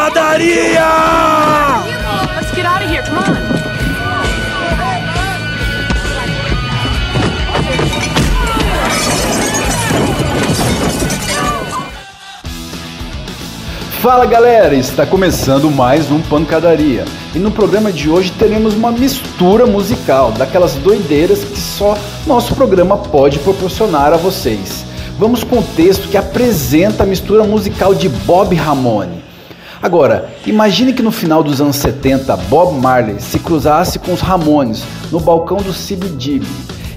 pancadaria! Let's get out of here. Come on. Fala galera, está começando mais um Pancadaria. E no programa de hoje teremos uma mistura musical, daquelas doideiras que só nosso programa pode proporcionar a vocês. Vamos com o texto que apresenta a mistura musical de Bob Ramone. Agora, imagine que no final dos anos 70, Bob Marley se cruzasse com os Ramones no balcão do CBGB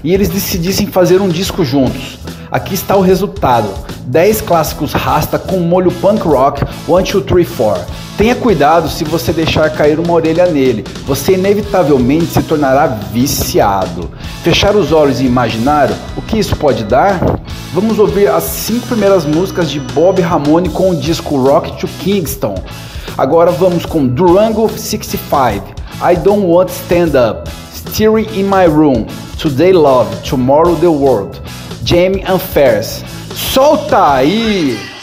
e eles decidissem fazer um disco juntos. Aqui está o resultado: 10 clássicos rasta com molho punk rock 1, 2, 3, 4. Tenha cuidado se você deixar cair uma orelha nele, você inevitavelmente se tornará viciado. Fechar os olhos e imaginar o que isso pode dar? Vamos ouvir as cinco primeiras músicas de Bob Ramone com o disco Rock to Kingston. Agora vamos com Durango 65, I Don't Want Stand Up, Steering in My Room, Today Love, Tomorrow the World, Jamie and Fairs. Solta aí!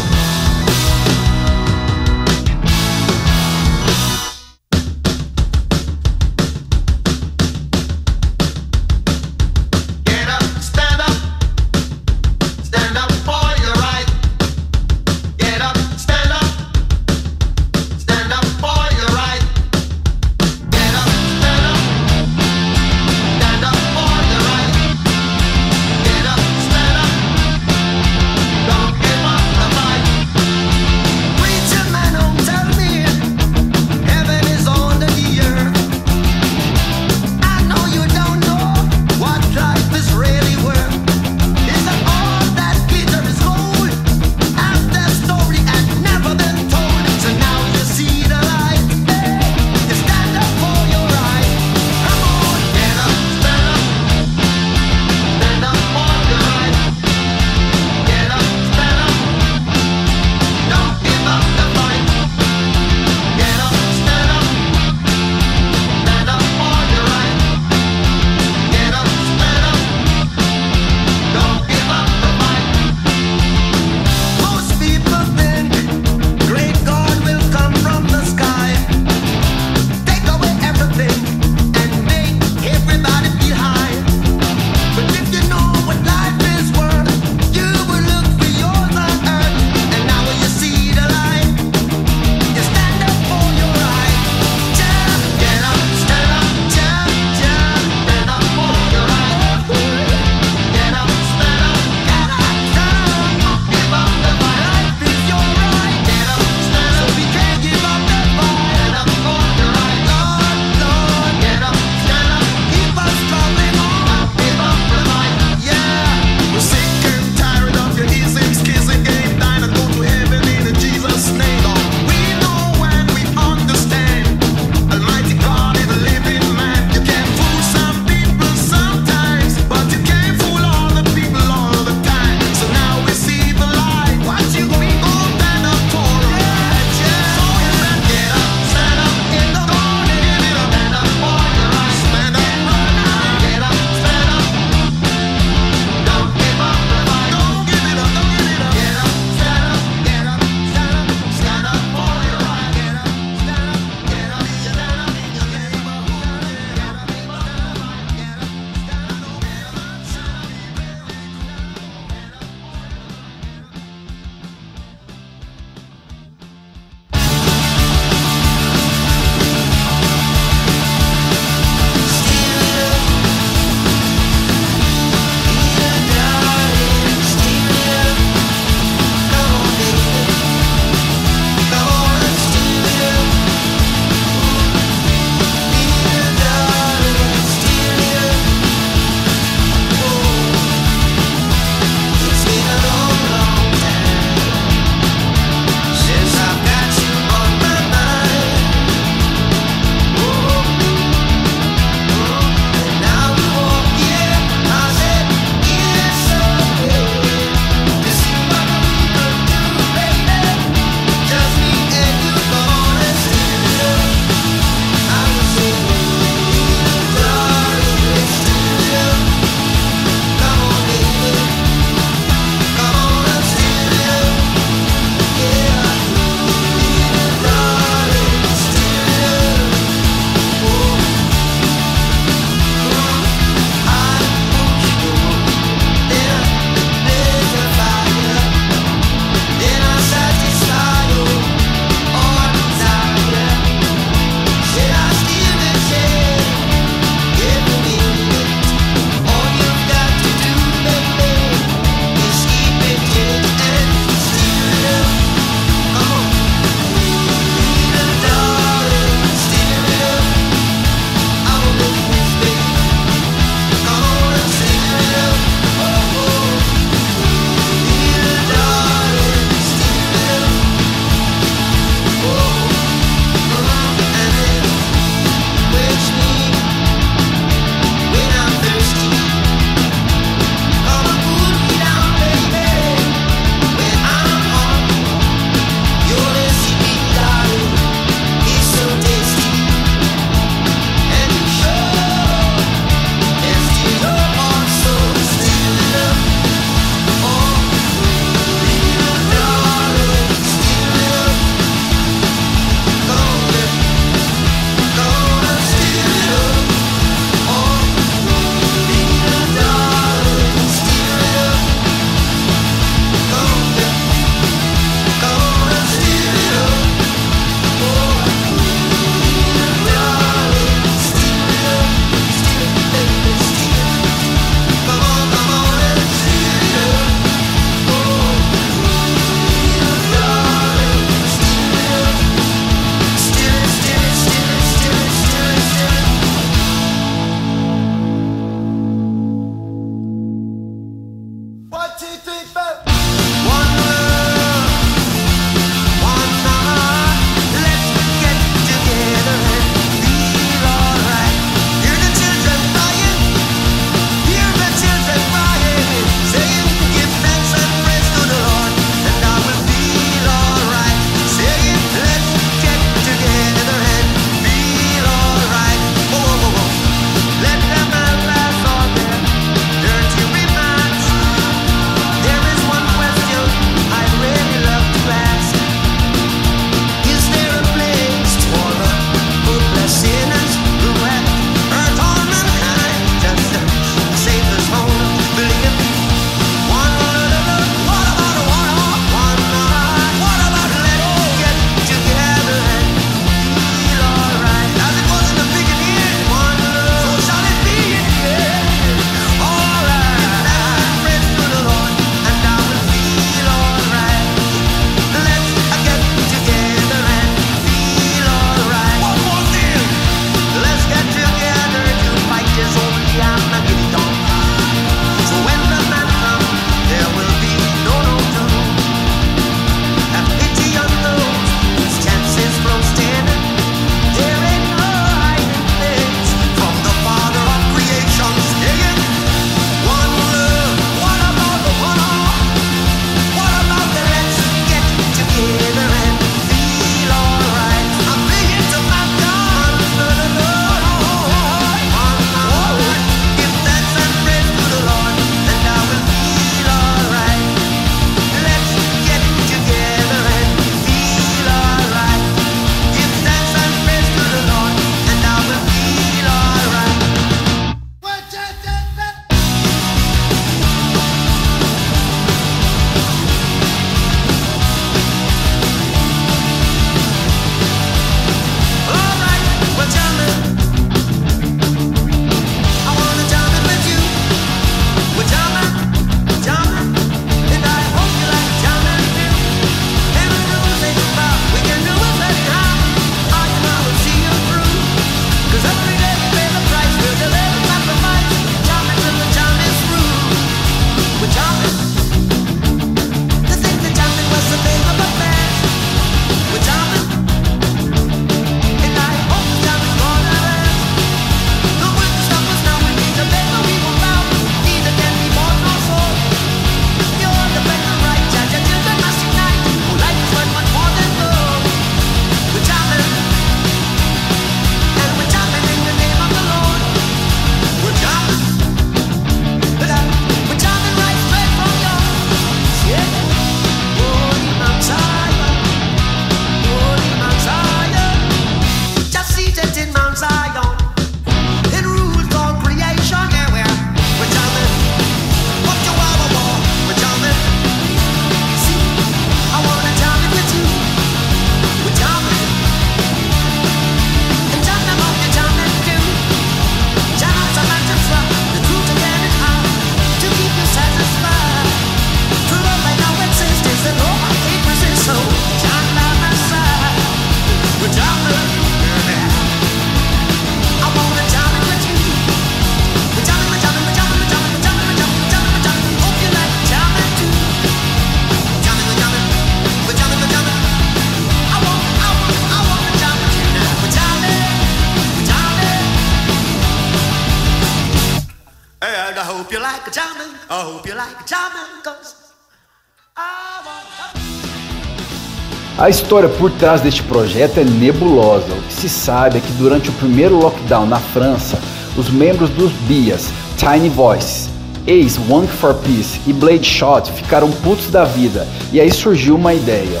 A história por trás deste projeto é nebulosa. O que se sabe é que durante o primeiro lockdown na França, os membros dos Bias, Tiny Voice, Ace, One for Peace e Blade Shot ficaram putos da vida e aí surgiu uma ideia.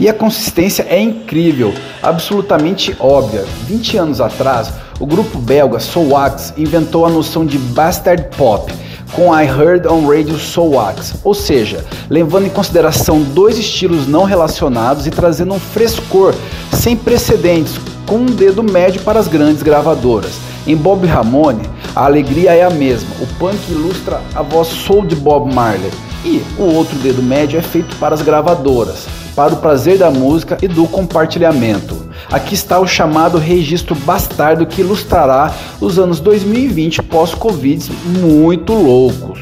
E a consistência é incrível, absolutamente óbvia. 20 anos atrás, o grupo belga Soulwax inventou a noção de bastard pop com I Heard on Radio Soulwax, ou seja, levando em consideração dois estilos não relacionados e trazendo um frescor sem precedentes, com um dedo médio para as grandes gravadoras. Em Bob Ramone, a alegria é a mesma, o punk ilustra a voz soul de Bob Marley, e o outro dedo médio é feito para as gravadoras, para o prazer da música e do compartilhamento. Aqui está o chamado registro bastardo que ilustrará os anos 2020 pós-Covid muito loucos.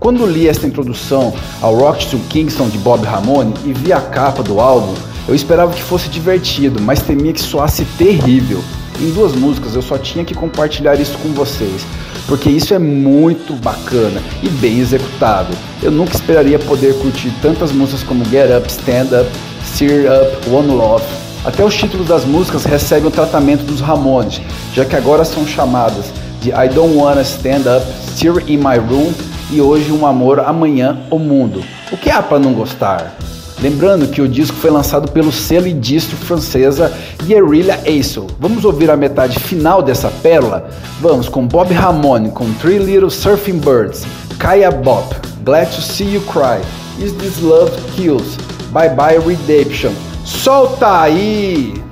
Quando li esta introdução ao Rock to Kingston de Bob Ramone e vi a capa do álbum, eu esperava que fosse divertido, mas temia que soasse terrível. Em duas músicas eu só tinha que compartilhar isso com vocês, porque isso é muito bacana e bem executado. Eu nunca esperaria poder curtir tantas músicas como Get Up, Stand Up, Sear Up, One Love, até os títulos das músicas recebem o tratamento dos Ramones, já que agora são chamadas de I Don't Wanna Stand Up, Still in My Room e Hoje um Amor, Amanhã o Mundo. O que há para não gostar? Lembrando que o disco foi lançado pelo selo e distro francesa Guerrilla Ace. Vamos ouvir a metade final dessa pérola? Vamos com Bob Ramone com Three Little Surfing Birds, Kaya Bop, Glad to See You Cry, Is This Love Kills, Bye Bye Redemption, Solta aí!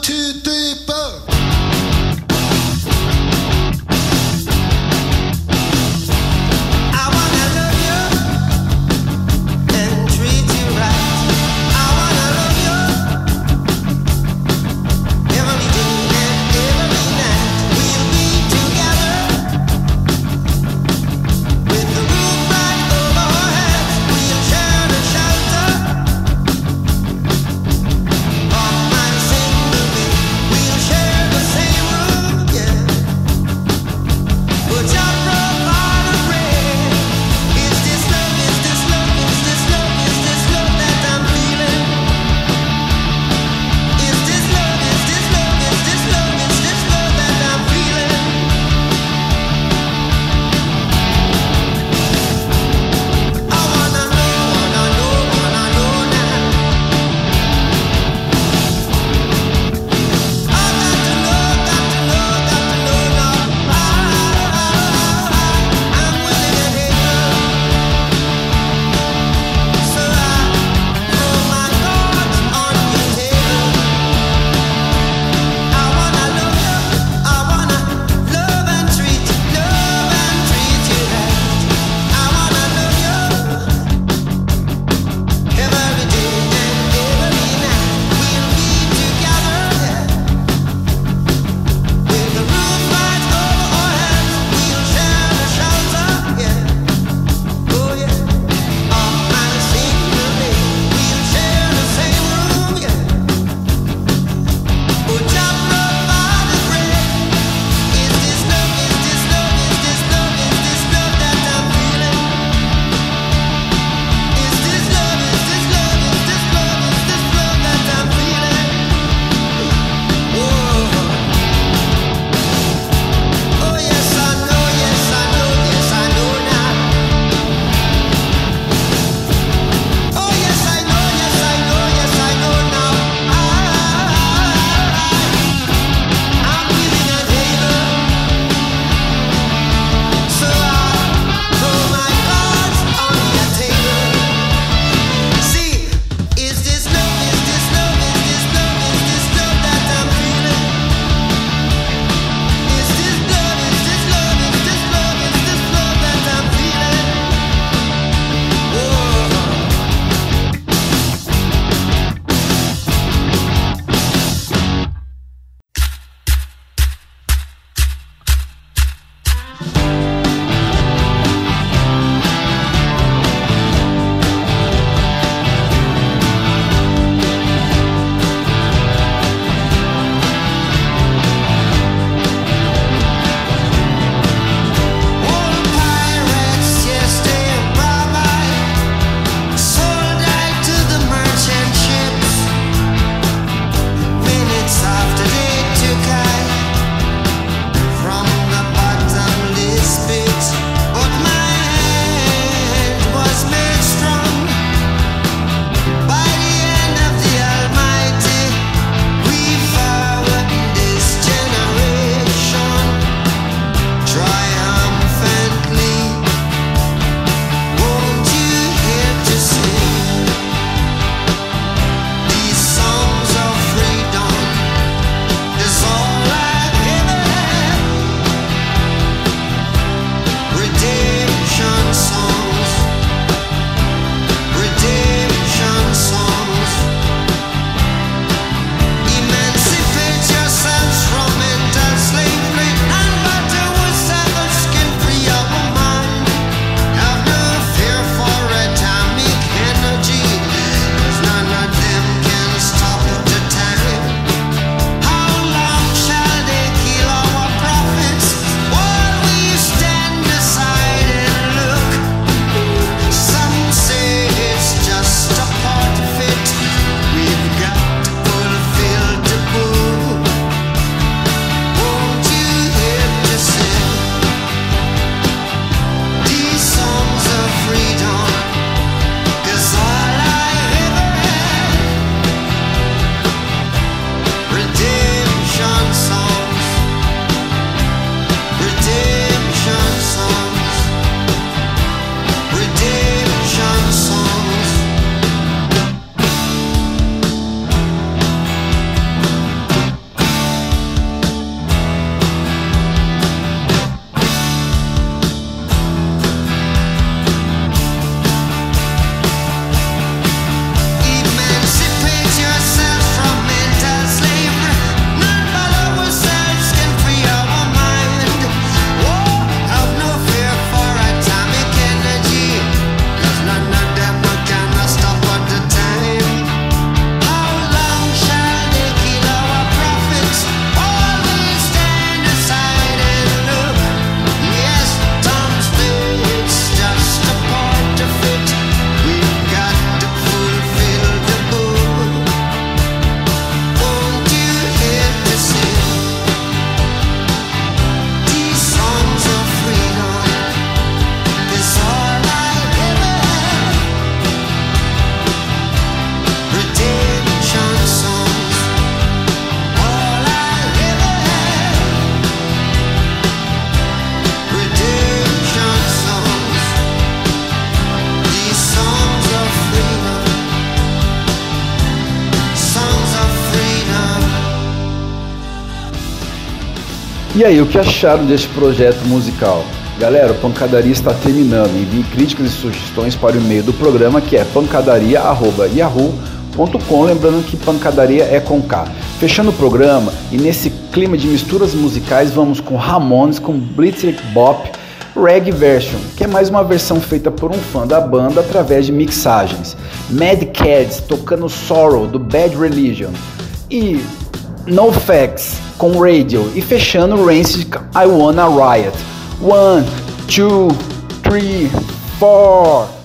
two, three, four. E aí, o que acharam deste projeto musical? Galera, o Pancadaria está terminando. Envie críticas e sugestões para o e-mail do programa que é pancadaria.yahoo.com. Lembrando que pancadaria é com K. Fechando o programa e nesse clima de misturas musicais, vamos com Ramones com Blitzkrieg Bop Reggae Version, que é mais uma versão feita por um fã da banda através de mixagens. Mad Cats tocando Sorrow do Bad Religion. E No Facts com Radio. E fechando Rancid I Wanna Riot. One, two, three, four.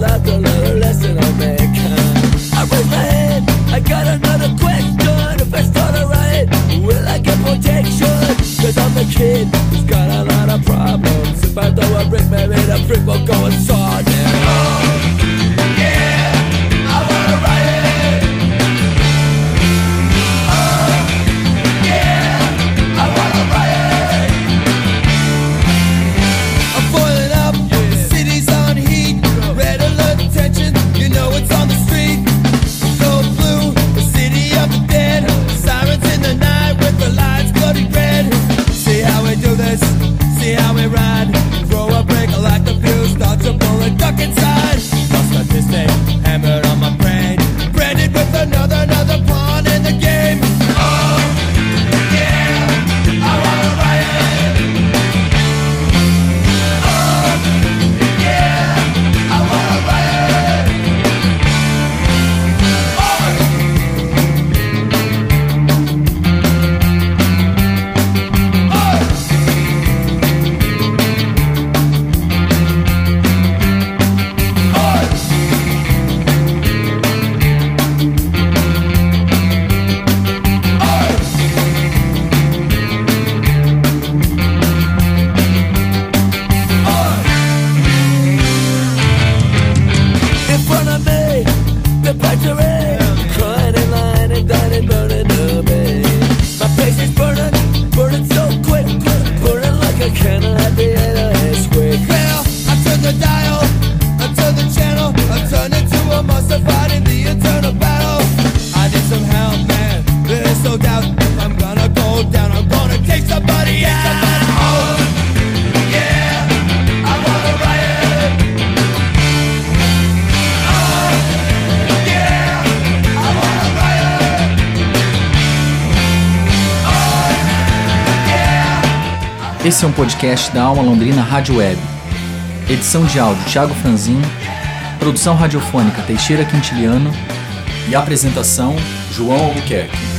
I left another lesson I'll make. I raise my hand, I got another question. If I start a riot, will I get protection? Cause I'm a kid who's got a lot of problems. If I throw a brick, maybe the brick will go and saw them Esse é um podcast da Alma Londrina Rádio Web. Edição de áudio Thiago Franzin, produção radiofônica Teixeira Quintiliano e apresentação João Albuquerque.